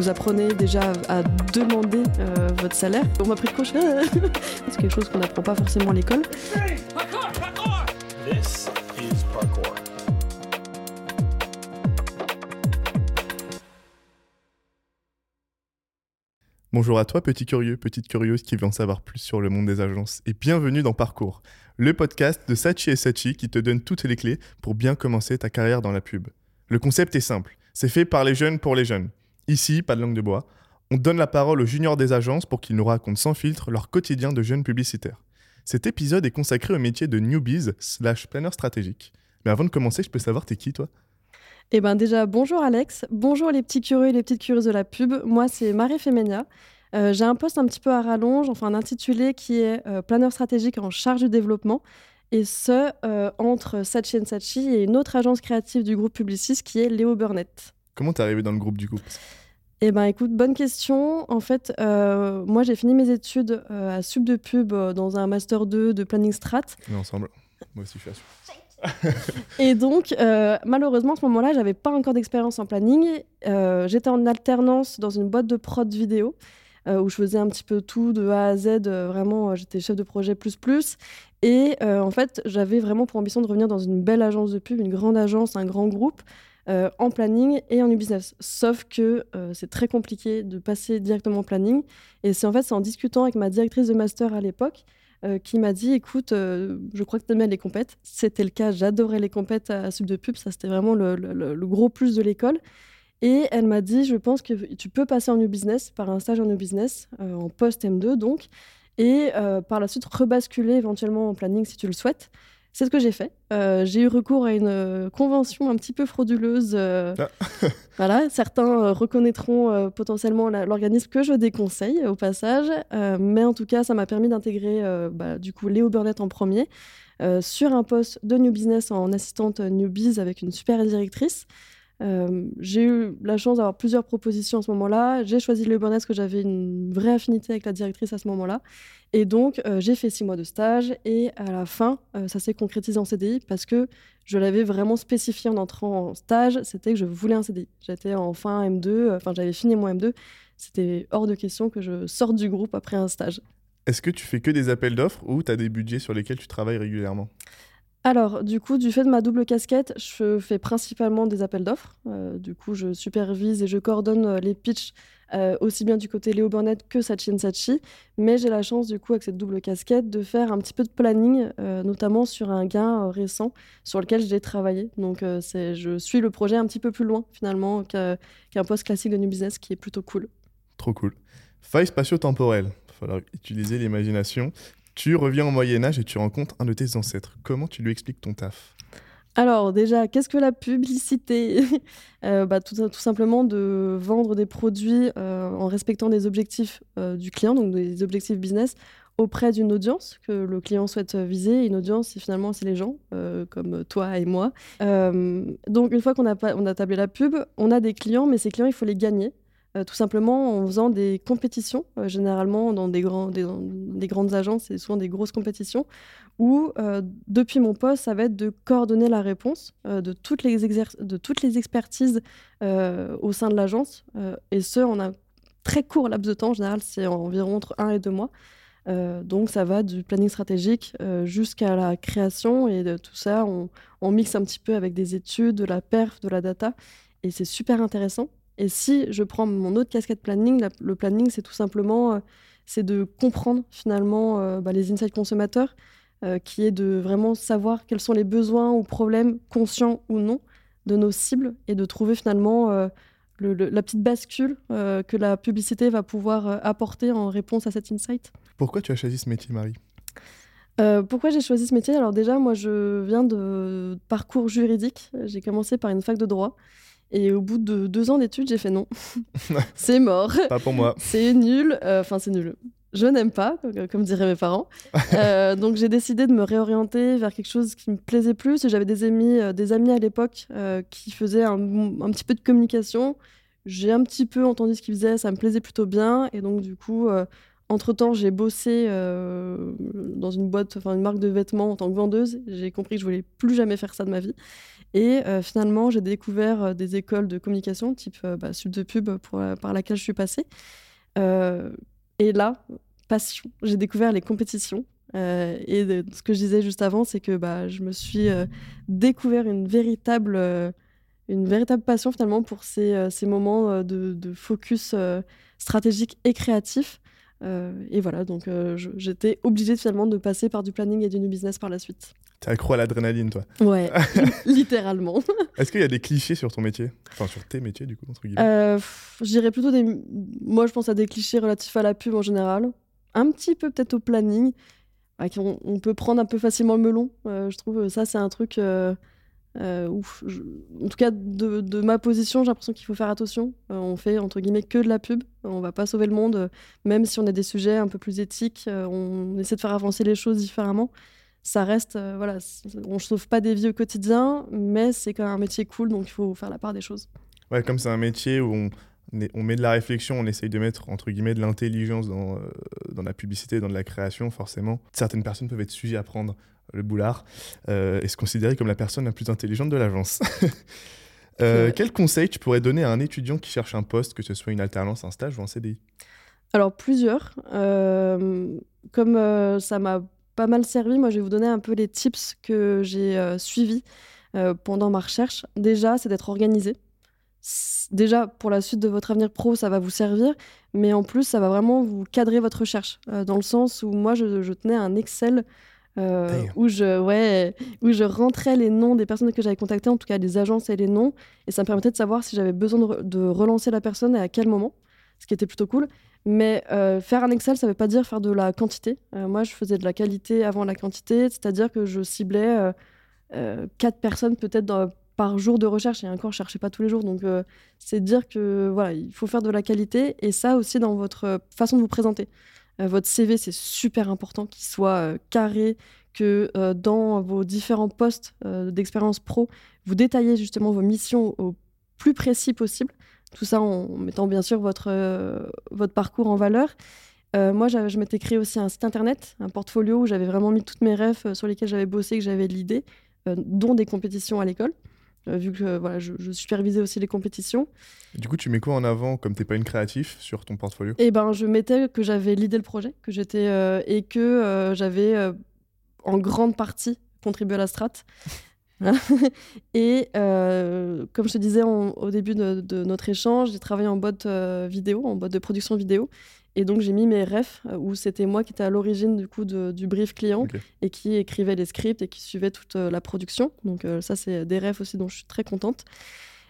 vous apprenez déjà à demander votre salaire. On m'a pris de coche, c'est quelque chose qu'on n'apprend pas forcément à l'école. Bonjour à toi, petit curieux, petite curieuse qui veut en savoir plus sur le monde des agences, et bienvenue dans Parcours, le podcast de Sachi et Sachi qui te donne toutes les clés pour bien commencer ta carrière dans la pub. Le concept est simple, c'est fait par les jeunes pour les jeunes. Ici, pas de langue de bois, on donne la parole aux juniors des agences pour qu'ils nous racontent sans filtre leur quotidien de jeunes publicitaires. Cet épisode est consacré au métier de newbies slash planner stratégique. Mais avant de commencer, je peux savoir t'es qui toi? Eh ben déjà, bonjour Alex, bonjour les petits curieux et les petites curieuses de la pub. Moi, c'est Marie Femenia. Euh, j'ai un poste un petit peu à rallonge, enfin un intitulé qui est euh, planeur stratégique en charge du développement, et ce, euh, entre Sachi Sachi et une autre agence créative du groupe Publicis qui est Léo Burnett. Comment t'es arrivé dans le groupe du coup? Eh ben, écoute, bonne question. En fait, moi, j'ai fini mes études à Sub de Pub dans un master 2 de planning strat. On est ensemble. Moi aussi, je suis à et donc, euh, malheureusement, à ce moment-là, j'avais pas encore d'expérience en planning. Euh, j'étais en alternance dans une boîte de prod vidéo euh, où je faisais un petit peu tout de A à Z. vraiment, j'étais chef de projet plus plus. Et en fait, j'avais vraiment pour ambition de revenir dans une belle agence de pub, une grande agence, un grand groupe. En planning et en e-business. Sauf que c'est très compliqué de passer directement en planning. Et c'est en fait en discutant avec ma directrice de master à l'époque euh, qui m'a dit écoute, euh, je crois que tu aimes les compètes. C'était le cas, j'adorais les compètes à Sub de Pub, ça c'était vraiment le, gros plus de l'école. Et elle m'a dit je pense que tu peux passer en New Business par un stage en New Business, euh, en post M2 donc, et par la suite rebasculer éventuellement en planning si tu le souhaites. C'est ce que j'ai fait. Euh, j'ai eu recours à une euh, convention un petit peu frauduleuse. Euh, ah. voilà, certains reconnaîtront potentiellement l'organisme que je déconseille au passage, mais en tout cas, ça m'a permis d'intégrer bah, du coup Léo Burnett en premier sur un poste de New Business en assistante Newbies avec une super directrice. Euh, j'ai eu la chance d'avoir plusieurs propositions à ce moment-là. J'ai choisi le Burnett parce que j'avais une vraie affinité avec la directrice à ce moment-là. Et donc, euh, j'ai fait six mois de stage. Et à la fin, euh, ça s'est concrétisé en CDI parce que je l'avais vraiment spécifié en entrant en stage. C'était que je voulais un CDI. J'étais en fin M2, enfin, j'avais fini mon M2. C'était hors de question que je sorte du groupe après un stage. Est-ce que tu fais que des appels d'offres ou tu as des budgets sur lesquels tu travailles régulièrement? Alors, du coup, du fait de ma double casquette, je fais principalement des appels d'offres. Euh, du coup, je supervise et je coordonne euh, les pitchs euh, aussi bien du côté Léo Burnett que Sachi Sachi. Mais j'ai la chance, du coup, avec cette double casquette, de faire un petit peu de planning, notamment sur un gain récent sur lequel j'ai travaillé. Donc, c'est, je suis le projet un petit peu plus loin, finalement, qu'un poste classique de New Business qui est plutôt cool. Trop cool. Faille spatio-temporelle. Il va falloir utiliser l'imagination. Tu reviens au Moyen Âge et tu rencontres un de tes ancêtres. Comment tu lui expliques ton taf? Alors déjà, qu'est-ce que la publicité? Euh, bah, tout, simplement de vendre des produits euh, en respectant des objectifs euh, du client, donc des objectifs business, auprès d'une audience que le client souhaite viser. Une audience, finalement, c'est les gens, comme toi et moi. donc une fois qu'on a, a tablé la pub, on a des clients, mais ces clients, il faut les gagner. Euh, tout simplement en faisant des compétitions, euh, généralement dans des, grandes agences, c'est souvent des grosses compétitions, où euh, depuis mon poste, ça va être de coordonner la réponse de, toutes les de toutes les expertises au sein de l'agence, et ce, en un très court laps de temps, en général, c'est environ entre un et deux mois. donc ça va du planning stratégique jusqu'à la création et de tout ça, on, on mixe un petit peu avec des études, de la perf, de la data, et c'est super intéressant et si je prends mon autre casquette planning, le planning, c'est tout simplement euh, c'est de comprendre finalement euh, bah, les insights consommateurs, euh, qui est de vraiment savoir quels sont les besoins ou problèmes, conscients ou non, de nos cibles et de trouver finalement la petite bascule que la publicité va pouvoir apporter en réponse à cet insight. Pourquoi tu as choisi ce métier, Marie? Pourquoi j'ai choisi ce métier? Alors déjà, moi, je viens de parcours juridique. J'ai commencé par une fac de droit. Et au bout de deux ans d'études, j'ai fait non. c'est mort. Pas pour moi. c'est nul. Euh, enfin, c'est nul. Je n'aime pas, comme diraient mes parents. Euh, donc j'ai décidé de me réorienter vers quelque chose qui me plaisait plus. J'avais des amis, euh, des amis à l'époque qui faisaient un, un, petit peu de communication. J'ai un petit peu entendu ce qu'ils faisaient, ça me plaisait plutôt bien. Et donc du coup, entre-temps, j'ai bossé dans une boîte, enfin une marque de vêtements en tant que vendeuse. J'ai compris que je voulais plus jamais faire ça de ma vie. Et finalement, j'ai découvert des écoles de communication, type bah, Sud de Pub, par laquelle je suis passée. et là, passion, j'ai découvert les compétitions. et ce que je disais juste avant, c'est que bah, je me suis découvert une véritable une véritable passion finalement pour ces, euh, moments euh, de, focus euh, stratégique et créatif. Et voilà, donc j'étais obligée finalement de passer par du planning et du new business par la suite. T'es accro à l'adrénaline, toi Ouais, littéralement. Est-ce qu'il y a des clichés sur ton métier? Enfin, sur tes métiers, du coup, entre guillemets euh, Je dirais plutôt des. Moi, je pense à des clichés relatifs à la pub en général. Un petit peu peut-être au planning. On, on, peut prendre un peu facilement le melon. je trouve ça, c'est un truc. Euh, ouf, En tout cas, de, ma position, j'ai l'impression qu'il faut faire attention. Euh, on fait entre guillemets que de la pub. On va pas sauver le monde, euh, même si on a des sujets un peu plus éthiques. on essaie de faire avancer les choses différemment. Ça reste, voilà, on ne sauve pas des vies au quotidien, mais c'est quand même un métier cool, donc il faut faire la part des choses. Ouais, comme c'est un métier où on, met de la réflexion, on essaye de mettre entre guillemets de l'intelligence dans, la publicité, dans la création, forcément. Certaines personnes peuvent être sujettes à prendre le boulard, euh, est se considérer comme la personne la plus intelligente de l'agence. euh, quel conseil tu pourrais donner à un étudiant qui cherche un poste, que ce soit une alternance, un stage ou un CDI Alors, plusieurs. Euh, comme euh, ça m'a pas mal servi, moi, je vais vous donner un peu les tips que j'ai euh, suivis pendant ma recherche. Déjà, c'est d'être organisé. Déjà, pour la suite de votre avenir pro, ça va vous servir, mais en plus, ça va vraiment vous cadrer votre recherche, dans le sens où moi, je, je tenais un Excel euh, où, je, ouais, où je rentrais les noms des personnes que j'avais contactées, en tout cas des agences et les noms, et ça me permettait de savoir si j'avais besoin de, relancer la personne et à quel moment, ce qui était plutôt cool. Mais euh, faire un Excel, ça ne veut pas dire faire de la quantité. Euh, moi, je faisais de la qualité avant la quantité, c'est-à-dire que je ciblais quatre personnes peut-être par jour de recherche, et encore, je cherchais pas tous les jours. Donc, c'est dire que voilà, il faut faire de la qualité, et ça aussi dans votre façon de vous présenter. Euh, votre CV, c'est super important qu'il soit euh, carré, que euh, dans vos différents postes d'expérience pro, vous détaillez justement vos missions au plus précis possible. Tout ça en mettant bien sûr votre, votre parcours en valeur. moi, je m'étais créé aussi un site internet, un portfolio où j'avais vraiment mis toutes mes rêves sur lesquels j'avais bossé, que j'avais l'idée, dont des compétitions à l'école. Euh, vu que voilà, je, supervisais aussi les compétitions. Du coup, tu mets quoi en avant comme tu n'es pas une créatif sur ton portfolio? Eh ben, je mettais que j'avais l'idée le projet, que j'étais euh, et que euh, j'avais en grande partie contribué à la strat. et comme je te disais au début de, de, notre échange, j'ai travaillé en boîte vidéo, en boîte de production vidéo. Et donc j'ai mis mes refs euh, où c'était moi qui étais à l'origine du coup du brief client et qui écrivait les scripts et qui suivait toute euh, la production. Donc euh, ça c'est des refs aussi dont je suis très contente.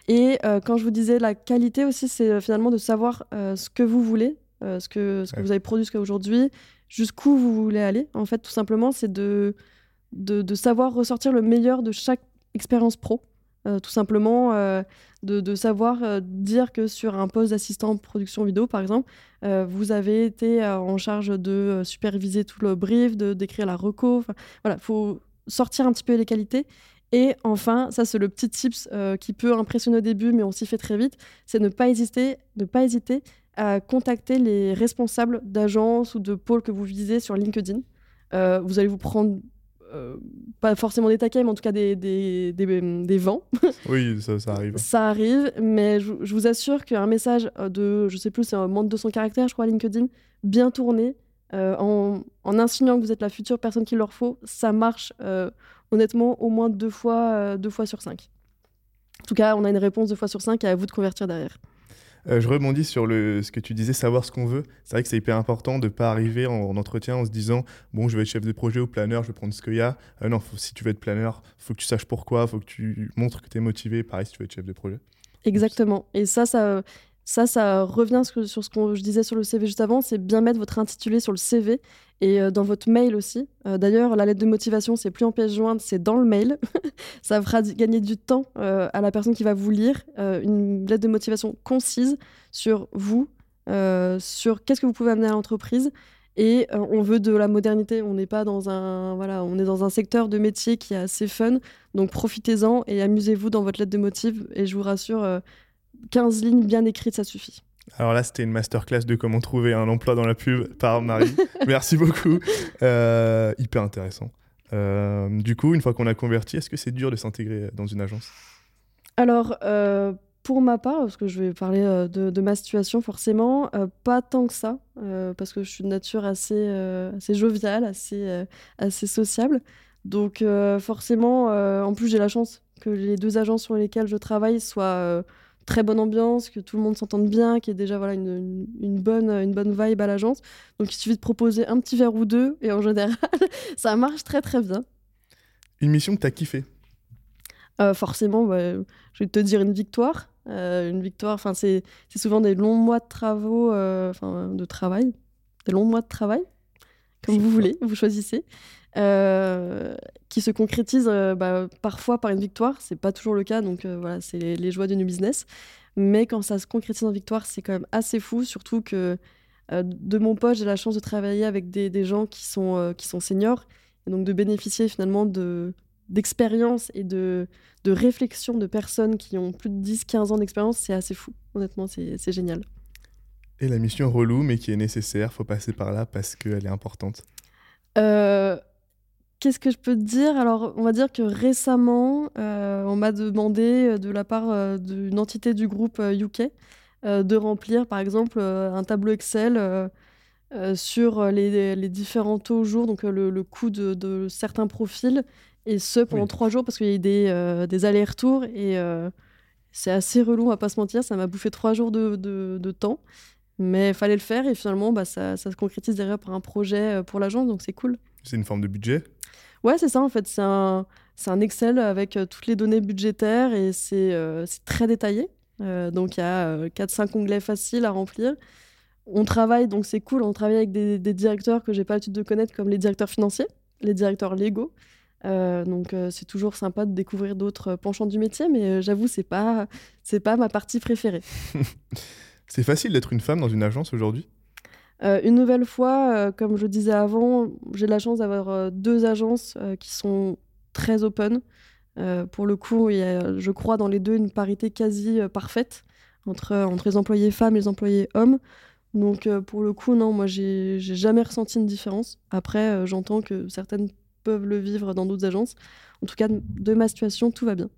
Et quand je vous disais la qualité aussi, c'est finalement de savoir ce que vous voulez, ce que, ce que vous avez produit jusqu'à aujourd'hui, jusqu'où vous voulez aller. En fait, tout simplement, c'est de, de, de, savoir ressortir le meilleur de chaque expérience pro. Tout simplement, de, savoir euh, dire que sur un poste d'assistant production vidéo, par exemple, euh, vous avez été euh, en charge de superviser tout le brief, de d'écrire la reco. Voilà, faut sortir un petit peu les qualités. Et enfin, ça c'est le petit tips qui peut impressionner au début, mais on s'y fait très vite, c'est ne pas hésiter, ne pas hésiter à contacter les responsables d'agences ou de pôles que vous visez sur LinkedIn. vous allez vous prendre euh, pas forcément des taquets, mais en tout cas des, des, des, vents. Oui, ça, ça, arrive. ça arrive, mais je, vous assure qu'un message de, je sais plus, c'est un moins de 200 caractères, je crois, LinkedIn, bien tourné, euh, en, en, insinuant que vous êtes la future personne qu'il leur faut, ça marche euh, honnêtement au moins deux fois, deux fois sur cinq. En tout cas, on a une réponse deux fois sur cinq et à vous de convertir derrière. Euh, je rebondis sur le, ce que tu disais, savoir ce qu'on veut. C'est vrai que c'est hyper important de ne pas arriver en, entretien en se disant bon, je vais être chef de projet ou planeur, je vais prendre ce qu'il y a. Euh, non, si tu veux être planeur, il faut que tu saches pourquoi, il faut que tu montres que tu es motivé. Pareil, si tu veux être chef de projet. Exactement. Et ça, ça, ça, ça revient sur ce que je disais sur le CV juste avant, c'est bien mettre votre intitulé sur le CV et euh, dans votre mail aussi. Euh, d'ailleurs, la lettre de motivation, c'est plus en pièce jointe, c'est dans le mail. ça fera gagner du temps euh, à la personne qui va vous lire. une lettre de motivation concise sur vous, sur qu'est-ce que vous pouvez amener à l'entreprise. Et on veut de la modernité. On n'est pas dans un voilà, on est dans un secteur de métier qui est assez fun. Donc profitez-en et amusez-vous dans votre lettre de motive. Et je vous rassure 15 lignes bien écrites, ça suffit. Alors là, c'était une masterclass de comment trouver un emploi dans la pub par Marie. Merci beaucoup. Euh, hyper intéressant. du coup, une fois qu'on a converti, est-ce que c'est dur de s'intégrer dans une agence? Alors, pour ma part, parce que je vais parler de, ma situation forcément, pas tant que ça, parce que je suis de nature assez, assez joviale, assez, assez sociable. Donc forcément, en plus j'ai la chance que les deux agences sur lesquelles je travaille soient très bonne ambiance, que tout le monde s'entende bien, qu'il y ait déjà voilà, une, bonne, une bonne vibe à l'agence. Donc il suffit de proposer un petit verre ou deux, et en général, ça marche très très bien. Une mission que tu as kiffé Forcément, bah, je vais te dire une victoire. Euh, une victoire, enfin, c'est souvent des longs mois de travaux, euh, enfin, de travail, des longs mois de travail, comme vous voulez, vous choisissez, euh, qui se concrétisent bah, parfois par une victoire. C'est pas toujours le cas, donc voilà, c'est les, joies du new business. Mais quand ça se concrétise en victoire, c'est quand même assez fou, surtout que de mon poste, j'ai la chance de travailler avec des, des gens qui sont, qui sont seniors, et donc de bénéficier finalement de, d'expérience et de, de réflexion de personnes qui ont plus de 10-15 ans d'expérience, c'est assez fou. Honnêtement, c'est génial. Et la mission relou, mais qui est nécessaire, faut passer par là parce qu'elle est importante. Euh, qu'est-ce que je peux te dire? Alors, on va dire que récemment, euh, on m'a demandé de la part euh, d'une entité du groupe UK de remplir, par exemple, un tableau Excel sur les, les, différents taux au jour, donc le, le coût de, de, certains profils et ce, pendant trois jours, parce qu'il y a eu des, euh, des allers-retours. Et euh, c'est assez relou, on va pas se mentir. Ça m'a bouffé trois jours de, de, temps. Mais il fallait le faire. Et finalement, bah, ça, ça, se concrétise derrière par un projet euh, pour l'agence. Donc c'est cool. C'est une forme de budget? Ouais, c'est ça en fait. C'est un, un Excel avec toutes les données budgétaires et c'est très détaillé. donc il y a 4-5 onglets faciles à remplir. On travaille, donc c'est cool, on travaille avec des, des directeurs que j'ai pas l'habitude de connaître, comme les directeurs financiers, les directeurs légaux. Euh, donc euh, c'est toujours sympa de découvrir d'autres euh, penchants du métier, mais j'avoue c'est pas c'est pas ma partie préférée. c'est facile d'être une femme dans une agence aujourd'hui? une nouvelle fois, comme je disais avant, j'ai la chance d'avoir deux agences qui sont très open. pour le coup, il y a, je crois, dans les deux, une parité quasi parfaite entre, entre les employés femmes et les employés hommes. Donc, pour le coup, non, moi, j'ai jamais ressenti une différence. Après, j'entends que certaines peuvent le vivre dans d'autres agences. En tout cas, de ma situation, tout va bien.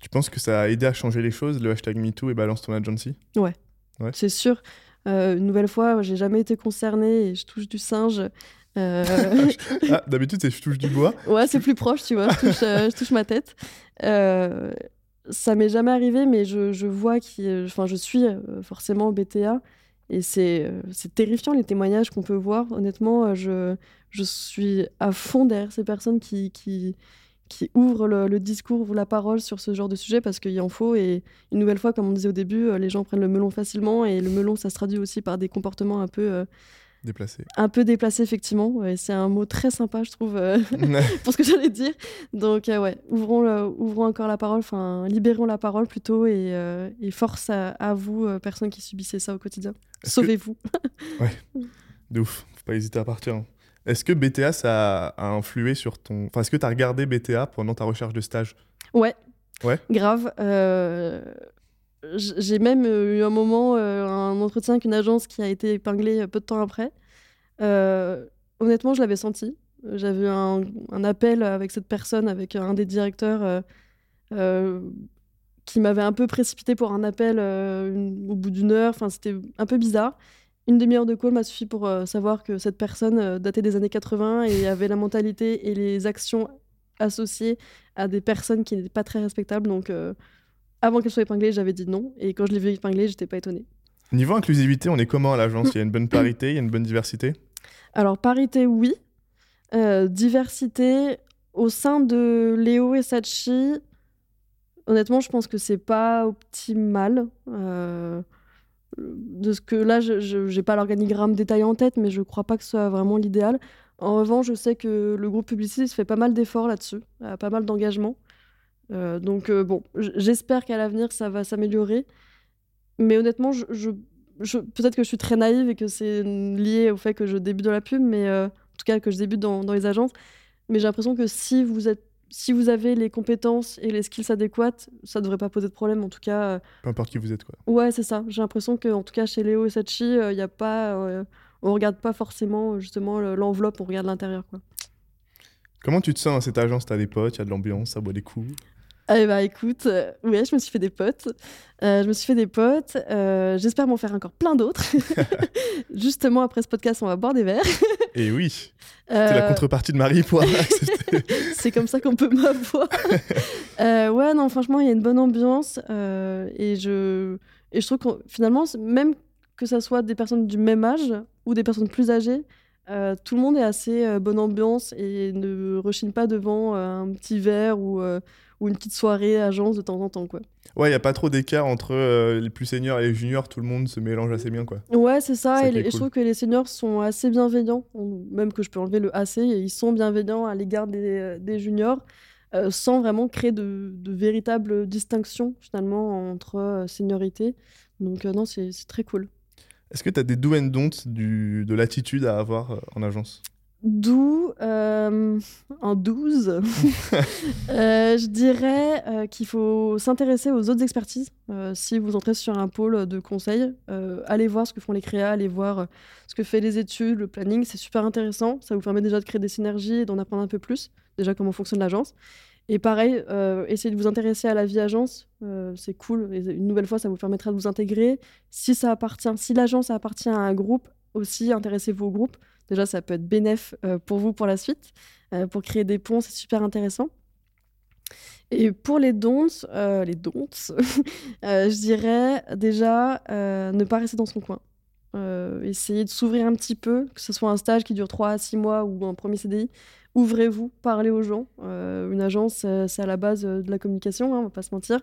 Tu penses que ça a aidé à changer les choses, le hashtag MeToo et Balance ton agency? Ouais, ouais. c'est sûr. Euh, une nouvelle fois, j'ai jamais été concernée et je touche du singe. Euh, ah, d'habitude, c'est je touche du bois. Ouais, c'est plus proche, tu vois. Je touche, euh, je touche ma tête. ça m'est jamais arrivé, mais je, je vois qui, enfin, je suis forcément BTA et c'est terrifiant les témoignages qu'on peut voir. Honnêtement, je, je suis à fond derrière ces personnes qui, qui, qui ouvrent le, discours ou la parole sur ce genre de sujet parce qu'il en faut. Et une nouvelle fois, comme on disait au début, euh, les gens prennent le melon facilement et le melon, ça se traduit aussi par des comportements un peu. Euh, déplacés. Un peu déplacés, effectivement. c'est un mot très sympa, je trouve, euh, pour ce que j'allais dire. Donc, ouais, ouvrons, ouvrons encore la parole, enfin, libérons la parole plutôt et, et force à, vous, personnes qui subissez ça au quotidien. Sauvez-vous. ouais, de ouf. Faut pas hésiter à partir. Hein. Est-ce que BTA, ça a influé sur ton. Enfin, est-ce que tu as regardé BTA pendant ta recherche de stage? Ouais. Ouais. Grave. Euh, j'ai même eu un moment, euh, un entretien avec une agence qui a été épinglée peu de temps après. Euh, honnêtement, je l'avais senti. J'avais eu un, un, appel avec cette personne, avec un des directeurs qui m'avait un peu précipité pour un appel au bout d'une heure. Enfin, c'était un peu bizarre. Une demi-heure de call m'a suffi pour euh, savoir que cette personne euh, datait des années 80 et avait la mentalité et les actions associées à des personnes qui n'étaient pas très respectables. Donc, euh, avant qu'elle soit épinglée, j'avais dit non. Et quand je l'ai vue épinglée, j'étais pas étonnée. Niveau inclusivité, on est comment à l'agence? Il y a une bonne parité, il y a une bonne diversité? Alors, parité, oui. diversité, au sein de Léo et Sachi, honnêtement, je pense que c'est pas optimal de ce que là, je n'ai pas l'organigramme détaillé en tête, mais je crois pas que ce soit vraiment l'idéal. En revanche, je sais que le groupe publiciste fait pas mal d'efforts là-dessus, pas mal d'engagement. Euh, donc euh, bon, j'espère qu'à l'avenir ça va s'améliorer. Mais honnêtement, je, peut-être que je suis très naïve et que c'est lié au fait que je débute dans la pub, mais euh, en tout cas que je débute dans, dans les agences. Mais j'ai l'impression que si vous êtes si vous avez les compétences et les skills adéquates, ça devrait pas poser de problème. En tout cas. Euh, Peu importe qui vous êtes, quoi. Ouais, c'est ça. J'ai l'impression que, en tout cas, chez Léo et Sachi, il euh, y a pas, euh, on regarde pas forcément justement l'enveloppe, on regarde l'intérieur, quoi. Comment tu te sens dans cette agence? T'as des potes, il y a de l'ambiance, ça boit des coups? Eh bah écoute, euh, ouais, je me suis fait des potes. Euh, je me suis fait des potes. euh, J'espère m'en faire encore plein d'autres. Justement, après ce podcast, on va boire des verres. Et oui, c'est la Euh, contrepartie de Marie pour c'est comme ça qu'on peut m'avoir. Euh, ouais, non, franchement, il y a une bonne ambiance. euh, et, je, et je trouve que finalement, même que ça soit des personnes du même âge ou des personnes plus âgées, euh, tout le monde est assez euh, bonne ambiance et ne rechigne pas devant euh, un petit verre ou, euh, ou une petite soirée agence de temps en temps. Quoi. Ouais, il n'y a pas trop d'écart entre euh, les plus seniors et les juniors, tout le monde se mélange assez bien, quoi. Ouais, c'est ça. Ça Et, les- je trouve que les seniors sont assez bienveillants, même que je peux enlever le AC, et ils sont bienveillants à l'égard des, euh, des juniors, euh, sans vraiment créer de, de véritables distinctions finalement entre euh, seniorité. Donc non, c'est très cool. Est-ce que tu as des do and don't du, de l'attitude à avoir en agence? D'où euh, un 12. Euh, je dirais euh, qu'il faut s'intéresser aux autres expertises. Si vous entrez sur un pôle de conseil, allez voir ce que font les créas, allez voir ce que fait les études, le planning. C'est super intéressant. Ça vous permet déjà de créer des synergies et d'en apprendre un peu plus. Déjà comment fonctionne l'agence. Et pareil, essayez de vous intéresser à la vie agence. C'est cool. Et une nouvelle fois, ça vous permettra de vous intégrer. Si ça appartient, si l'agence appartient à un groupe, aussi intéressez-vous au groupe. Déjà, ça peut être bénéf euh, pour vous pour la suite. Euh, pour créer des ponts, c'est super intéressant. Et pour les dons, euh, les dons, je dirais déjà ne pas rester dans son coin. Essayer de s'ouvrir un petit peu, que ce soit un stage qui dure 3 à 6 mois ou un premier CDI. Ouvrez-vous, parlez aux gens. Une agence, c'est à la base de la communication, hein, on va pas se mentir.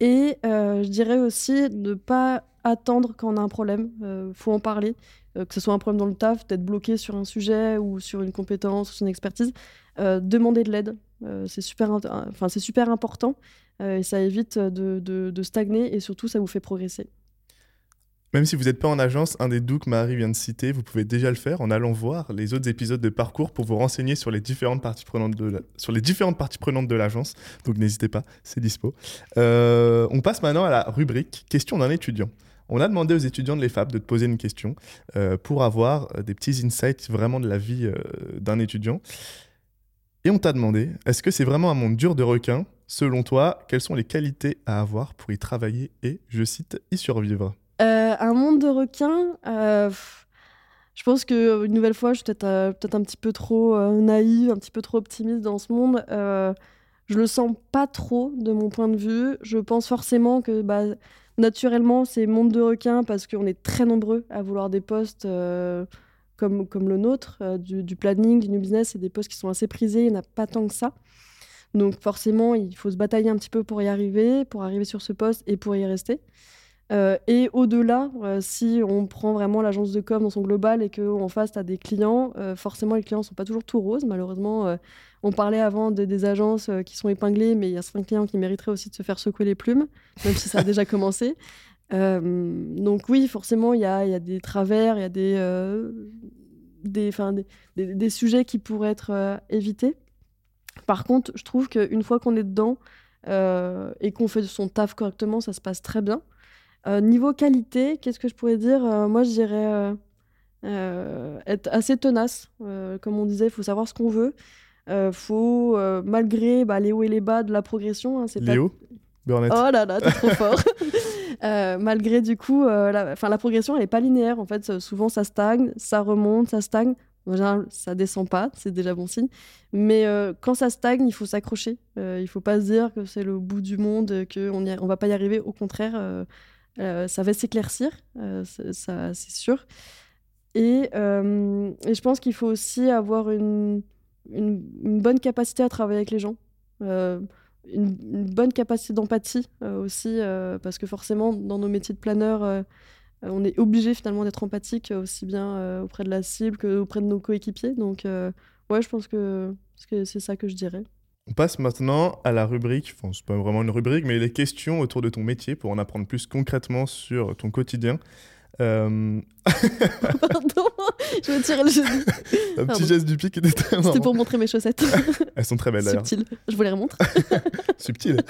Et je dirais aussi ne pas attendre quand on a un problème. Il faut en parler, que ce soit un problème dans le taf, d'être bloqué sur un sujet ou sur une compétence ou sur une expertise. Euh, demander de l'aide, euh, c'est super, enfin, super important euh, et ça évite de, stagner et surtout ça vous fait progresser. Même si vous n'êtes pas en agence, un des doux que Marie vient de citer, vous pouvez déjà le faire en allant voir les autres épisodes de parcours pour vous renseigner sur les différentes parties prenantes de sur les différentes parties prenantes de l'agence. Donc n'hésitez pas, c'est dispo. Euh, on passe maintenant à la rubrique question d'un étudiant. On a demandé aux étudiants de l'EFAP de te poser une question euh, pour avoir euh, des petits insights vraiment de la vie euh, d'un étudiant. Et on t'a demandé, est-ce que c'est vraiment un monde dur de requins? Selon toi, quelles sont les qualités à avoir pour y travailler et, je cite, y survivre un monde de requins, je pense que une nouvelle fois, je suis peut-être peut-être un petit peu trop naïve, un petit peu trop optimiste dans ce monde. Je le sens pas trop de mon point de vue. Je pense forcément que bah, naturellement, c'est monde de requins parce qu'on est très nombreux à vouloir des postes euh, comme, comme le nôtre, euh, du, planning, du new business, c'est des postes qui sont assez prisés, il n'y en a pas tant que ça. Donc forcément, il faut se batailler un petit peu pour y arriver, pour arriver sur ce poste et pour y rester. Euh, et au-delà, si on prend vraiment l'agence de com dans son global et qu'en face, tu as des clients, forcément, les clients ne sont pas toujours tout roses. Malheureusement, on parlait avant de- des agences euh, qui sont épinglées, mais il y a certains clients qui mériteraient aussi de se faire secouer les plumes, même si ça a déjà commencé. Euh, donc oui, forcément, il y a, il y a des travers, il y a des, euh, des, 'fin, des, des- des sujets qui pourraient être euh, évités. Par contre, je trouve qu'une fois qu'on est dedans et qu'on fait son taf correctement, ça se passe très bien. Niveau qualité, qu'est-ce que je pourrais dire? Moi, je dirais être assez tenace. Comme on disait, il faut savoir ce qu'on veut. Euh, faut, euh, malgré bah, les hauts et les bas de la progression, hein, c'est pas Burnett Oh là là, t'es trop fort. Euh, malgré du coup, euh, la, enfin, la progression, elle n'est pas linéaire. En fait, souvent, ça stagne, ça remonte, ça stagne. En général, ça descend pas, c'est déjà bon signe. Mais euh, quand ça stagne, il faut s'accrocher. Il faut pas se dire que c'est le bout du monde, qu'on y a- on va pas y arriver. Au contraire, ça va s'éclaircir, c'est- ça, c'est sûr. Et, et je pense qu'il faut aussi avoir une, une, bonne capacité à travailler avec les gens. Euh, une, bonne capacité d'empathie euh, aussi, euh, parce que forcément, dans nos métiers de planeur, on est obligé finalement d'être empathique aussi bien auprès de la cible que auprès de nos coéquipiers. Donc, ouais, je pense que c'est ça que je dirais. On passe maintenant à la rubrique, enfin c'est pas vraiment une rubrique, mais les questions autour de ton métier pour en apprendre plus concrètement sur ton quotidien. Euh, Pardon, je me tirais le genou. un petit geste du pied qui était très. C'était pour montrer mes chaussettes. Elles sont très belles d'ailleurs. Subtil. Je vous les remontre. Subtil.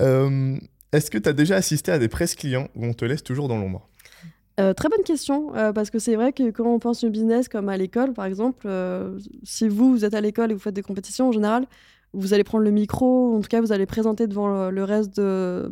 Euh, Est-ce que tu as déjà assisté à des presses clients où on te laisse toujours dans l'ombre? Euh, très bonne question, euh, parce que c'est vrai que quand on pense au business comme à l'école, par exemple, euh, si vous, vous êtes à l'école et vous faites des compétitions, en général, vous allez prendre le micro, en tout cas, vous allez présenter devant le, le reste de,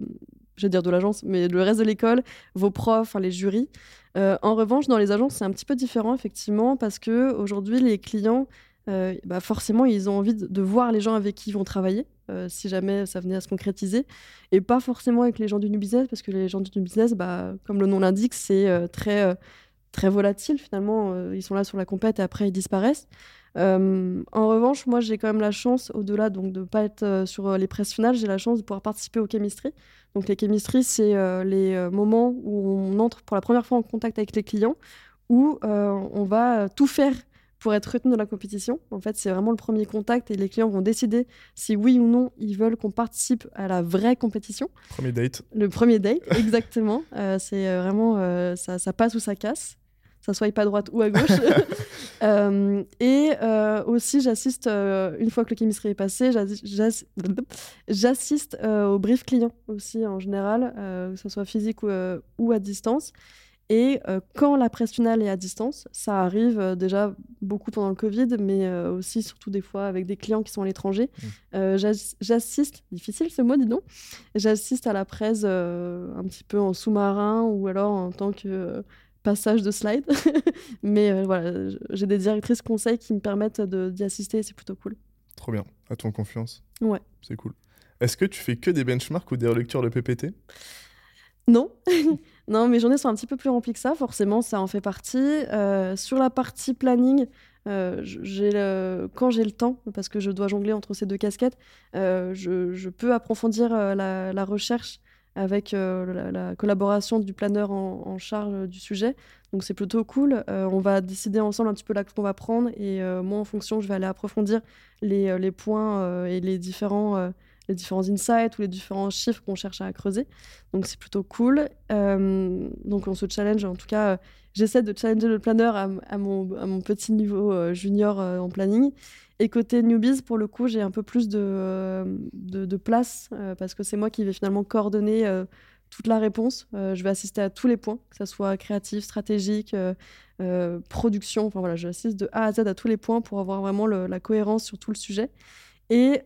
je vais dire de l'agence, mais le reste de l'école, vos profs, les jurys. Euh, en revanche, dans les agences, c'est un petit peu différent, effectivement, parce que aujourd'hui, les clients, euh, bah forcément, ils ont envie de, voir les gens avec qui ils vont travailler, euh, si jamais ça venait à se concrétiser, et pas forcément avec les gens du New Business, parce que les gens du New Business, bah, comme le nom l'indique, c'est très, très volatile, finalement. Ils sont là sur la compète et après, ils disparaissent. Euh, en revanche, moi, j'ai quand même la chance, au-delà donc de ne pas être euh, sur euh, les presses finales, j'ai la chance de pouvoir participer aux chemistries. Donc, les chemistries, c'est euh, les moments où on entre pour la première fois en contact avec les clients, où on va tout faire pour être retenu dans la compétition. En fait, c'est vraiment le premier contact et les clients vont décider si oui ou non ils veulent qu'on participe à la vraie compétition. Premier date. Le premier date, exactement. C'est vraiment ça, ça passe ou ça casse. Ça soit pas à droite ou à gauche. Euh, et euh, aussi, j'assiste, euh, une fois que le chemistry est passé, j'assi- j'ass- j'assiste au brief client aussi en général, que ce soit physique ou, ou à distance. Et quand la presse finale est à distance, ça arrive déjà beaucoup pendant le Covid, mais aussi surtout des fois avec des clients qui sont à l'étranger. J'ass- J'assiste, difficile ce mot, dis donc, j'assiste à la presse un petit peu en sous-marin ou alors en tant que passage de slide. mais euh, voilà, j'ai des directrices conseils qui me permettent d'y assister c'est plutôt cool. Trop bien. À ton confiance. Ouais. C'est cool. Est-ce que tu fais que des benchmarks ou des relectures de PPT Non, non, mes journées sont un petit peu plus remplies que ça, forcément, ça en fait partie. Euh, sur la partie planning, euh, le- quand j'ai le temps, parce que je dois jongler entre ces deux casquettes, euh, je, je peux approfondir la, la recherche avec euh, la, la collaboration du planeur en, charge du sujet. Donc c'est plutôt cool. Euh, on va décider ensemble un petit peu l'axe qu'on va prendre et euh, moi en fonction, je vais aller approfondir les, les points et les différents, les différents insights ou les différents chiffres qu'on cherche à creuser. Donc c'est plutôt cool. Donc on se challenge, en tout cas, j'essaie de challenger le planeur à, mon, petit niveau junior en planning. Et côté newbies, pour le coup, j'ai un peu plus de, euh, de, de place euh, parce que c'est moi qui vais finalement coordonner euh, toute la réponse. Euh, je vais assister à tous les points, que ce soit créatif, stratégique, euh, euh, production. Enfin voilà, j'assiste de A à Z à tous les points pour avoir vraiment le- la cohérence sur tout le sujet. Et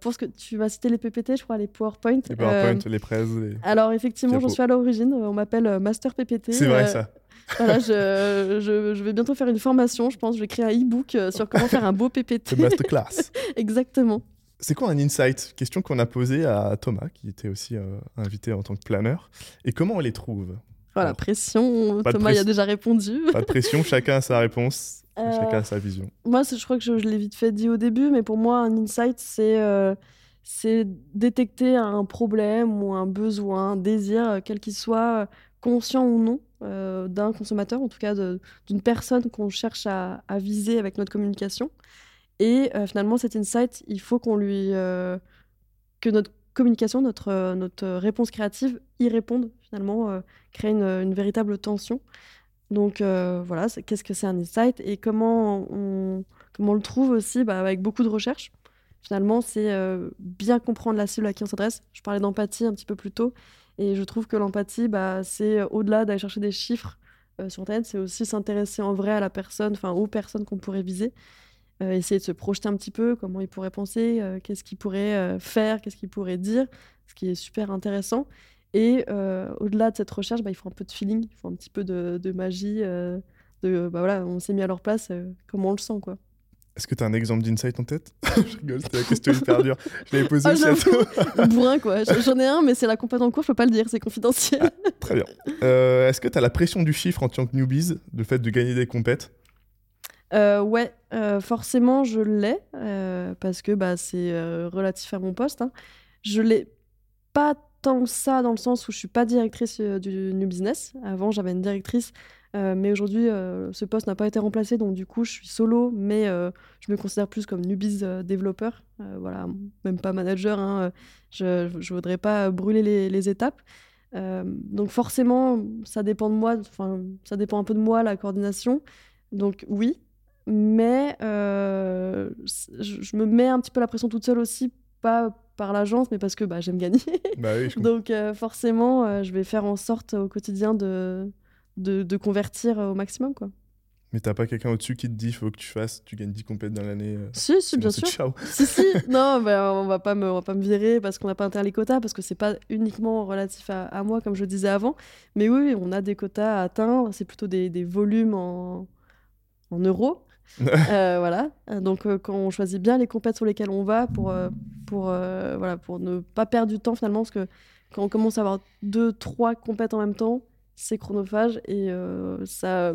pour ce que tu vas citer les PPT, je crois les PowerPoint. Les PowerPoint, les presse, les... alors effectivement, j'en suis à l'origine. On m'appelle Master PPT. C'est vrai ça. Voilà, je, je, je vais bientôt faire une formation. Je pense, je vais créer un e-book euh, sur comment faire un beau PPT. C'est masterclass. Exactement. C'est quoi un insight Question qu'on a posée à Thomas, qui était aussi euh, invité en tant que planeur. Et comment on les trouve? Voilà, Alors, pression. Thomas y a déjà répondu. Pas de pression, chacun a sa réponse, Euh, chacun a sa vision. Moi, je crois que je, je l'ai vite fait dit au début, mais pour moi, un insight, c'est euh, c'est détecter un problème ou un besoin, un désir, quel qu'il soit, conscient ou non, euh, d'un consommateur, en tout cas d'une personne qu'on cherche à, viser avec notre communication. Et euh, finalement, cet insight, il faut qu'on lui. euh, que notre communication, notre, euh, notre réponse créative y réponde, finalement, créer une, véritable tension. Donc voilà, qu'est-ce que c'est un insight et comment on, comment on le trouve aussi bah, avec beaucoup de recherche. Finalement, c'est bien comprendre la cible à qui on s'adresse. Je parlais d'empathie un petit peu plus tôt et je trouve que l'empathie, bah, c'est euh, au-delà d'aller chercher des chiffres euh, sur Internet, c'est aussi s'intéresser en vrai à la personne, enfin aux personnes qu'on pourrait viser. Euh, essayer de se projeter un petit peu, comment il pourrait penser, qu'est-ce qu'il pourrait euh, faire, qu'est-ce qu'il pourrait dire, ce qui est super intéressant. Et au-delà de cette recherche, bah, il faut un peu de feeling, il faut un petit peu de, de magie, de bah voilà, on s'est mis à leur place, comment on le sent quoi. Est-ce que tu as un exemple d'insight en tête Je rigole, c'était la question hyper dure. Je l'avais posée Ah, aussi à toi. Bourrin quoi. J'en ai un, mais c'est la compète en cours, je peux pas le dire, c'est confidentiel. Très bien. Euh, Est-ce que tu as la pression du chiffre en tant que newbies, le fait de gagner des compètes? Euh, ouais, euh, forcément je l'ai euh, parce que bah, c'est relatif à mon poste. hein. Je l'ai pas tant que ça dans le sens où je suis pas directrice du New Business. Avant j'avais une directrice, euh, mais aujourd'hui euh, ce poste n'a pas été remplacé, donc du coup je suis solo, mais euh, je me considère plus comme euh, développeur. Voilà, même pas manager. hein, je, je voudrais pas brûler les, les étapes. Donc forcément, ça dépend de moi. Enfin, ça dépend un peu de moi la coordination. Donc oui, mais je, je me mets un petit peu la pression toute seule aussi, pas par l'agence, mais parce que bah, j'aime gagner. Bah oui, je comprends. Donc euh, forcément, euh, je vais faire en sorte au quotidien de, de, de convertir au maximum, quoi. Mais t'as pas quelqu'un au-dessus qui te dit faut que tu fasses, tu gagnes 10 compètes dans l'année. euh, Si, si, bien sûr. Ciao. si, si, non, bah, on, va pas me, on va pas me virer parce qu'on n'a pas atteint les quotas, parce que c'est pas uniquement relatif à, à moi, comme je le disais avant. Mais oui, on a des quotas à atteindre, c'est plutôt des, des volumes en, en euros. Euh, voilà. Donc, euh, quand on choisit bien les compètes sur lesquelles on va pour, euh, pour, euh, voilà, pour ne pas perdre du temps finalement, parce que quand on commence à avoir deux, trois compètes en même temps, c'est chronophage et euh, ça,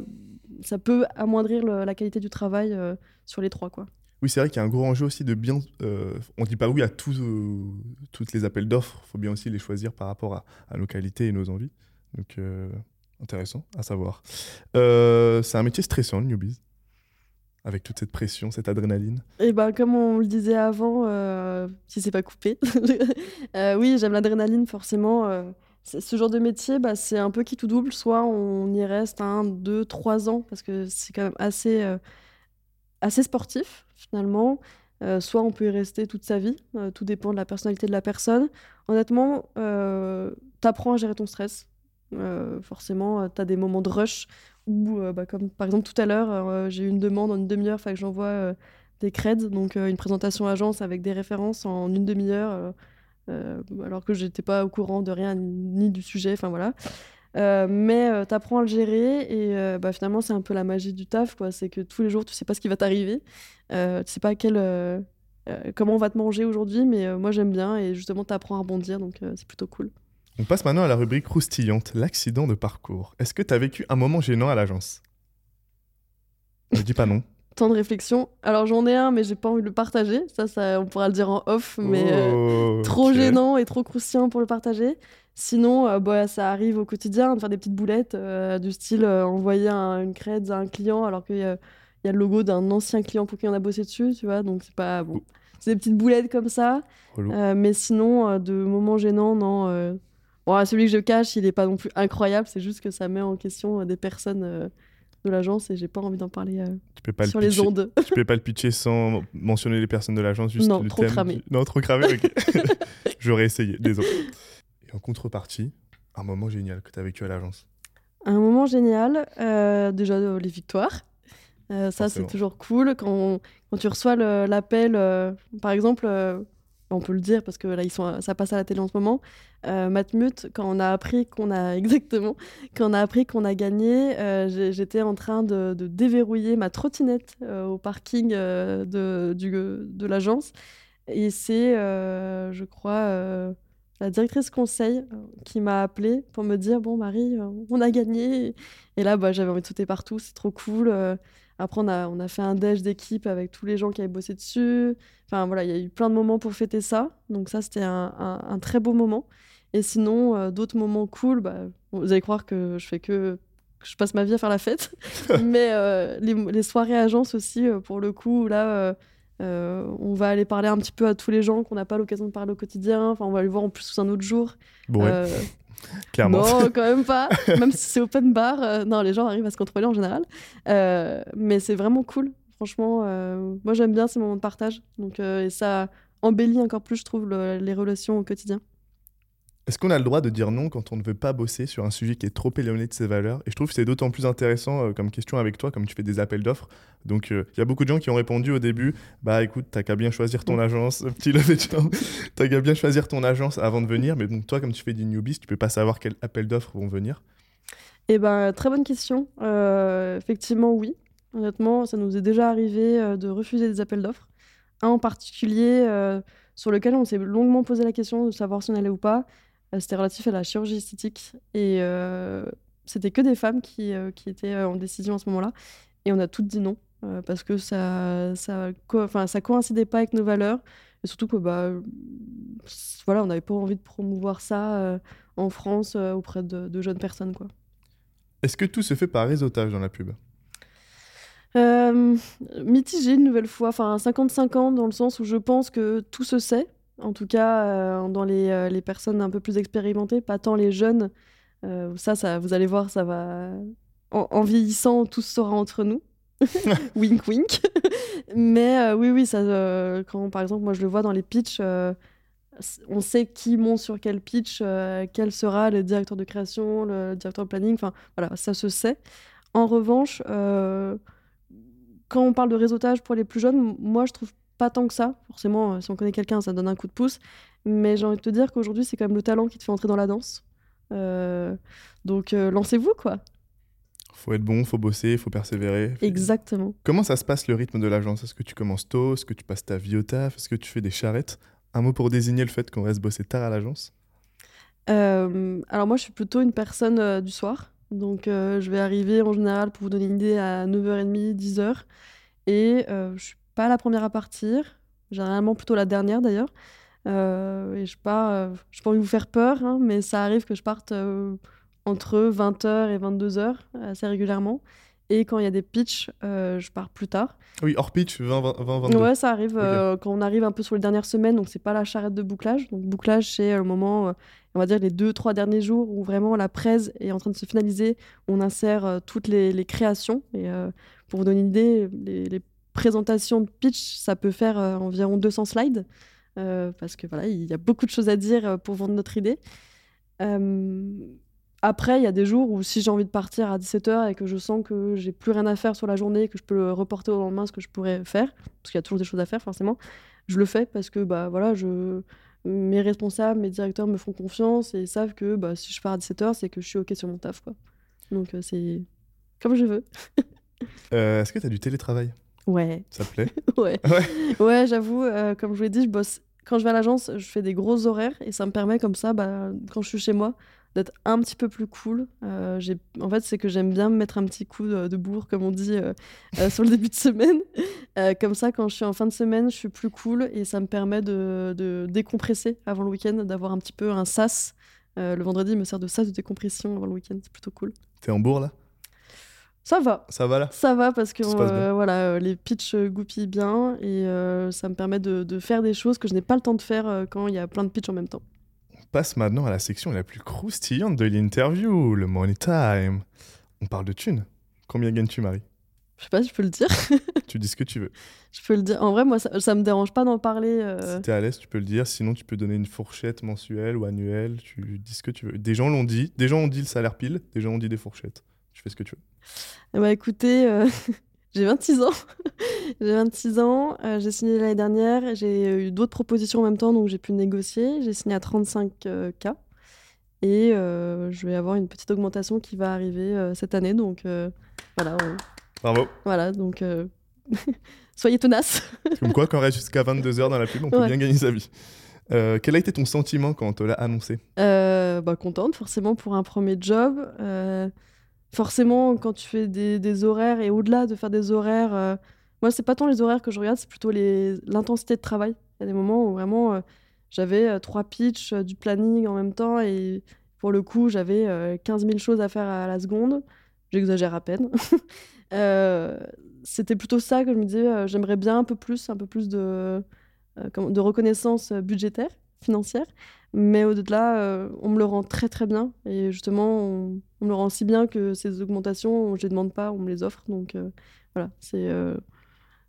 ça peut amoindrir le- la qualité du travail euh, sur les trois, quoi. Oui, c'est vrai qu'il y a un gros enjeu aussi de bien. euh, on dit pas oui à tous, toutes les appels d'offres. Il faut bien aussi les choisir par rapport à, à nos qualités et nos envies. Donc, intéressant à savoir. C'est un métier stressant, le newbies. Avec toute cette pression, cette adrénaline. Et bah, comme on le disait avant, si c'est pas coupé, oui, j'aime l'adrénaline forcément. Ce genre de métier, bah, c'est un peu qui tout double. Soit on y reste un, deux, trois ans, parce que c'est quand même assez, euh, assez sportif finalement. Euh, soit on peut y rester toute sa vie. euh, tout dépend de la personnalité de la personne. Honnêtement, t'apprends à gérer ton stress. Forcément, t'as des moments de rush où, bah, comme par exemple tout à l'heure, j'ai eu une demande en une demi-heure, fallait que j'envoie des creds, donc une présentation agence avec des références en une demi-heure, alors que j'étais pas au courant de rien ni du sujet, enfin voilà. Euh, mais euh, t'apprends à le gérer et euh, bah, finalement c'est un peu la magie du taf, quoi. C'est que tous les jours tu sais pas ce qui va t'arriver, euh, tu sais pas quel, euh, euh, comment on va te manger aujourd'hui, mais euh, moi j'aime bien et justement t'apprends à rebondir, donc euh, c'est plutôt cool. On passe maintenant à la rubrique croustillante, l'accident de parcours. Est-ce que tu as vécu un moment gênant à l'agence? Ne dis pas non. Temps de réflexion. Alors j'en ai un, mais j'ai pas envie de le partager. Ça, ça, on pourra le dire en off, mais euh, Oh, trop gênant et trop croustillant pour le partager. Sinon, euh, bah, ça arrive au quotidien de faire des petites boulettes euh, du style euh, envoyer un- une crête à un client alors qu'il y a, il y a le logo d'un ancien client pour qui on a bossé dessus, tu vois. Donc c'est pas bon. C'est des petites boulettes comme ça. Mais sinon, de moments gênants, non. Bon, celui que je cache, il est pas non plus incroyable. C'est juste que ça met en question des personnes de l'agence et j'ai pas envie d'en parler euh, Tu peux pas sur le les pitcher. ondes. Tu peux pas le pitcher sans mentionner les personnes de l'agence, juste Non, le trop thème cramé. du- Non, trop cramé, ok. J'aurais essayé, désolé. Et en contrepartie, un moment génial que tu as vécu à l'agence. Un moment génial, euh, déjà euh, les victoires. Euh, ça, c'est toujours cool. Quand, quand tu reçois l'appel, par exemple, on peut le dire parce que là, ils sont, ça passe à la télé en ce moment. Euh, Matmut, quand on a appris qu'on a exactement, quand on a appris qu'on a gagné, euh, j'étais en train de, déverrouiller ma trottinette euh, au parking euh, de, du- de l'agence. Et c'est, je crois, la directrice conseil qui m'a appelée pour me dire Bon, Marie, on a gagné. Et là, bah, j'avais envie de sauter partout, c'est trop cool. Après, on a, on a fait un déj d'équipe avec tous les gens qui avaient bossé dessus. Enfin, voilà, il y a eu plein de moments pour fêter ça. Donc, ça, c'était un, un- un très beau moment. Et sinon, euh, d'autres moments cool, bah, vous allez croire que je fais que. que je passe ma vie à faire la fête. Mais euh, les, les soirées agences aussi, euh, pour le coup, là. euh, on va aller parler un petit peu à tous les gens qu'on n'a pas l'occasion de parler au quotidien. Enfin, on va les voir en plus sous un autre jour. Bon, ouais, Euh, clairement. non, quand même pas. Même si c'est open bar, euh, non, les gens arrivent à se contrôler en général. Euh, mais c'est vraiment cool. Franchement, euh, moi j'aime bien ces moments de partage. Donc, et ça embellit encore plus, je trouve, le- les relations au quotidien. Est-ce qu'on a le droit de dire non quand on ne veut pas bosser sur un sujet qui est trop éloigné de ses valeurs? Et je trouve que c'est d'autant plus intéressant euh, comme question avec toi, comme tu fais des appels d'offres. Donc, euh, il y a beaucoup de gens qui ont répondu au début Bah écoute, t'as qu'à bien choisir ton Mm. agence, petit jambe. t'as qu'à bien choisir ton agence avant de venir. Mais donc, toi, comme tu fais du newbies, tu peux pas savoir quels appels d'offres vont venir. Eh ben, très bonne question. Euh, effectivement, oui. Honnêtement, ça nous est déjà arrivé de refuser des appels d'offres. Un en particulier sur lequel on s'est longuement posé la question de savoir si on allait ou pas. Euh, C'était relatif à la chirurgie esthétique. Et euh, c'était que des femmes qui, euh, qui étaient en décision à ce moment-là. Et on a toutes dit non. parce que ça, ça, enfin, ça coïncidait pas avec nos valeurs. Et surtout que, bah, voilà, on n'avait pas envie de promouvoir ça euh, en France euh, auprès de, de jeunes personnes, quoi. Est-ce que tout se fait par réseautage dans la pub? Euh, mitigé une nouvelle fois, enfin 50-50 dans le sens où je pense que tout se sait, en tout cas euh, dans les, euh, les personnes un peu plus expérimentées, pas tant les jeunes. Euh, ça, ça, vous allez voir, ça va. En, en vieillissant, tout sera entre nous. wink wink. Mais oui, oui, ça, quand par exemple, moi je le vois dans les pitchs, on sait qui monte sur quel pitch, quel sera le directeur de création, le directeur de planning, enfin voilà, ça se sait. En revanche, quand on parle de réseautage pour les plus jeunes, moi je trouve pas tant que ça. Forcément, si on connaît quelqu'un, ça donne un coup de pouce. Mais j'ai envie de te dire qu'aujourd'hui, c'est quand même le talent qui te fait entrer dans la danse. donc lancez-vous quoi. Faut être bon, faut bosser, faut persévérer. Exactement. Comment ça se passe le rythme de l'agence? Est-ce que tu commences tôt? Est-ce que tu passes ta vie au taf? Est-ce que tu fais des charrettes? Un mot pour désigner le fait qu'on reste bosser tard à l'agence euh, Alors moi, je suis plutôt une personne euh, du soir. Donc euh, je vais arriver en général, pour vous donner une idée, à 9h30, 10h. Et je suis pas la première à partir. Généralement plutôt la dernière d'ailleurs. et je pars, je pas envie de vous faire peur, hein, mais ça arrive que je parte entre 20h et 22h assez régulièrement. Et quand il y a des pitchs, euh, je pars plus tard. Oui, hors pitch, 20, 20 22. Ouais, ça arrive euh, quand on arrive un peu sur les dernières semaines, donc c'est pas la charrette de bouclage. Donc bouclage, c'est euh, le moment, on va dire les deux, trois derniers jours où vraiment la presse est en train de se finaliser. On insère toutes les, les, créations. Et pour vous donner une idée, les, les, présentations de pitch, ça peut faire environ 200 slides. parce que voilà, il y a beaucoup de choses à dire pour vendre notre idée. Après, il y a des jours où si j'ai envie de partir à 17h et que je sens que j'ai plus rien à faire sur la journée, que je peux le reporter au lendemain, ce que je pourrais faire, parce qu'il y a toujours des choses à faire forcément, je le fais parce que bah voilà, je mes responsables, mes directeurs me font confiance et savent que bah, si je pars à 17h, c'est que je suis OK sur mon taf. Quoi. Donc euh, c'est comme je veux. Euh, est-ce que tu as du télétravail? Ouais. Ça te plaît Ouais. ouais, ouais j'avoue, euh, comme je vous l'ai dit, je bosse. Quand je vais à l'agence, je fais des gros horaires et ça me permet comme ça, bah, quand je suis chez moi, d'être un petit peu plus cool. Euh, en fait, c'est que j'aime bien me mettre un petit coup de, bourre, comme on dit, euh, euh, sur le début de semaine. comme ça, quand je suis en fin de semaine, je suis plus cool et ça me permet de, décompresser avant le week-end, d'avoir un petit peu un sas. le vendredi, il me sert de sas de décompression avant le week-end. C'est plutôt cool. T'es en bourre là? Ça va. Ça va là Ça va parce que voilà, les pitchs goupillent bien et ça me permet de, de, faire des choses que je n'ai pas le temps de faire quand il y a plein de pitchs en même temps passe maintenant à la section la plus croustillante de l'interview, le money time. On parle de thunes. Combien gagnes-tu, Marie? Je sais pas si je peux le dire. tu dis ce que tu veux. Je peux le dire. En vrai, moi, ça, ça me dérange pas d'en parler. Euh. Si t'es à l'aise, tu peux le dire. Sinon, tu peux donner une fourchette mensuelle ou annuelle. Tu dis ce que tu veux. Des gens l'ont dit. Des gens ont dit le salaire pile. Des gens ont dit des fourchettes. Tu fais ce que tu veux. Bah écoutez, euh, J'ai 26 ans. j'ai 26 ans. Euh, j'ai signé l'année dernière. J'ai eu d'autres propositions en même temps, donc j'ai pu négocier. J'ai signé à 35K. Euh, et euh, je vais avoir une petite augmentation qui va arriver cette année. Donc voilà. Bravo. Voilà, donc soyez tenaces. Comme quoi, quand on reste jusqu'à 22 heures dans la pub, on peut bien gagner sa vie. quel a été ton sentiment quand on te l'a annoncé? Bah, Contente, forcément, pour un premier job forcément, quand tu fais des, horaires et au-delà de faire des horaires, euh, moi, c'est pas tant les horaires que je regarde, c'est plutôt l'intensité de travail. Il y a des moments où vraiment euh, j'avais euh, trois pitchs, du planning en même temps et pour le coup, j'avais 15 000 choses à faire à la seconde. J'exagère à peine. C'était plutôt ça que je me disais, j'aimerais bien un peu plus, un peu plus de reconnaissance budgétaire, financière. Mais au-delà, euh, on me le rend très très bien. Et justement, on, me le rend si bien que ces augmentations, je ne les demande pas, on me les offre. Donc euh, voilà, c'est. Euh,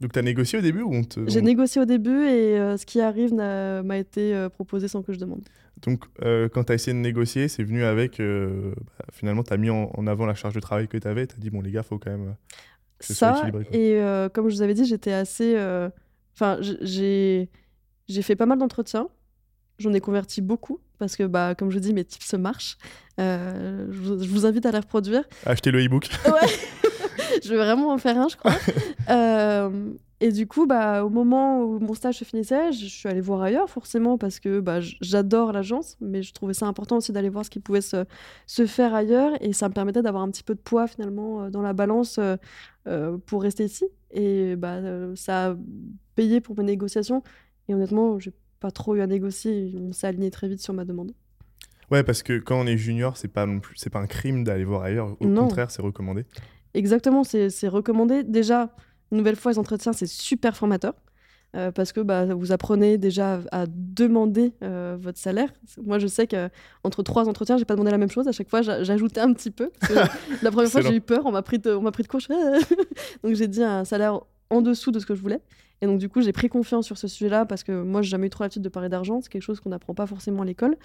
donc tu as négocié au début ou on te... J'ai négocié au début et ce qui arrive m'a été proposé sans que je demande. Donc quand tu as essayé de négocier, c'est venu avec. Bah, finalement, tu as mis en, avant la charge de travail que tu avais. Tu as dit, bon, les gars, il faut quand même. Ça, et comme je vous avais dit, j'étais assez. Enfin, j'ai fait pas mal d'entretiens. J'en ai converti beaucoup parce que, bah, comme je dis, mes tips marchent. Euh, je, vous, invite à les reproduire. Achetez le e-book. Ouais, je vais vraiment en faire un, je crois. Euh, et du coup, bah, au moment où mon stage se finissait, je suis allée voir ailleurs, forcément, parce que bah, j'adore l'agence, mais je trouvais ça important aussi d'aller voir ce qui pouvait se, se, faire ailleurs. Et ça me permettait d'avoir un petit peu de poids, finalement, euh, dans la balance pour rester ici. Et bah, ça a payé pour mes négociations. Et honnêtement, j'ai pas trop eu à négocier. On s'est aligné très vite sur ma demande. Ouais, parce que quand on est junior, c'est pas non plus, c'est pas un crime d'aller voir ailleurs. Au contraire, c'est recommandé. Exactement, c'est recommandé. Déjà, une nouvelle fois, les entretiens, c'est super formateur. Euh, parce que bah, vous apprenez déjà à demander euh, votre salaire. Moi, je sais qu'entre trois entretiens, j'ai pas demandé la même chose. À chaque fois, j'ajoutais un petit peu. la première fois, j'ai eu peur. On m'a pris, de, on pris de. Donc, j'ai dit un salaire en dessous de ce que je voulais. Et donc, du coup, j'ai pris confiance sur ce sujet-là parce que moi, j'ai jamais eu trop l'habitude de parler d'argent. C'est quelque chose qu'on n'apprend pas forcément à l'école.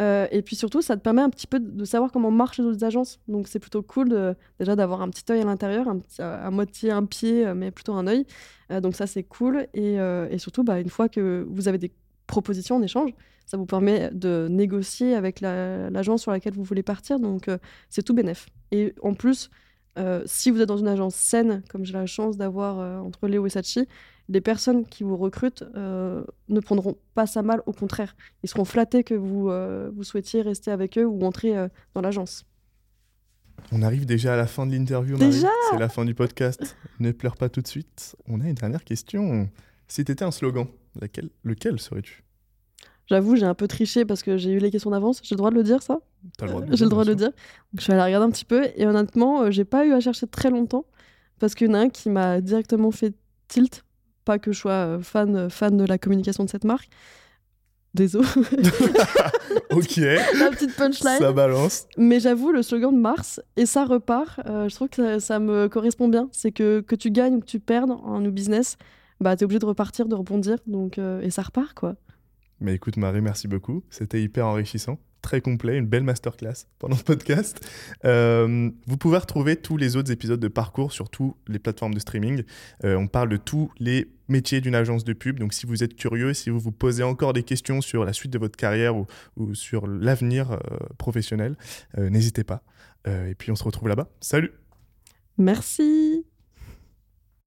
Euh, et puis surtout, ça te permet un petit peu de savoir comment marchent les autres agences. Donc, c'est plutôt cool déjà d'avoir un petit œil à l'intérieur, petit, à moitié un pied, mais plutôt un œil. Euh, donc, ça, c'est cool. Et, euh, surtout, bah, une fois que vous avez des propositions en échange, ça vous permet de négocier avec l'agence sur laquelle vous voulez partir. Donc, c'est tout bénef. Et en plus, si vous êtes dans une agence saine, comme j'ai la chance d'avoir entre Léo et Sachi, les personnes qui vous recrutent euh, ne prendront pas ça mal, au contraire. Ils seront flattés que vous, euh, vous souhaitiez rester avec eux ou entrer euh, dans l'agence. On arrive déjà à la fin de l'interview. Déjà C'est la fin du podcast. ne pleure pas tout de suite. On a une dernière question. Si tu étais un slogan, laquelle, lequel serais-tu? J'avoue, j'ai un peu triché parce que j'ai eu les questions d'avance. J'ai le droit de le dire, ça? J'ai le droit de le dire. Donc, je suis allée regarder un petit peu et honnêtement, j'ai pas eu à chercher très longtemps parce qu'il y en a un qui m'a directement fait tilt pas que je sois euh, fan, euh, fan de la communication de cette marque. Désolé. ok. La petite punchline. Ça balance. Mais j'avoue, le slogan de Mars, et ça repart, euh, je trouve que ça, me correspond bien. C'est que que tu gagnes ou que tu perdes en new business, bah, tu es obligé de repartir, de rebondir. Donc, et ça repart, quoi. Mais écoute, Marie, merci beaucoup. C'était hyper enrichissant très complet, une belle masterclass pendant ce podcast. Euh, vous pouvez retrouver tous les autres épisodes de parcours sur toutes les plateformes de streaming. Euh, on parle de tous les métiers d'une agence de pub. Donc si vous êtes curieux, si vous vous posez encore des questions sur la suite de votre carrière ou, sur l'avenir euh, professionnel, n'hésitez pas. et puis on se retrouve là-bas. Salut Merci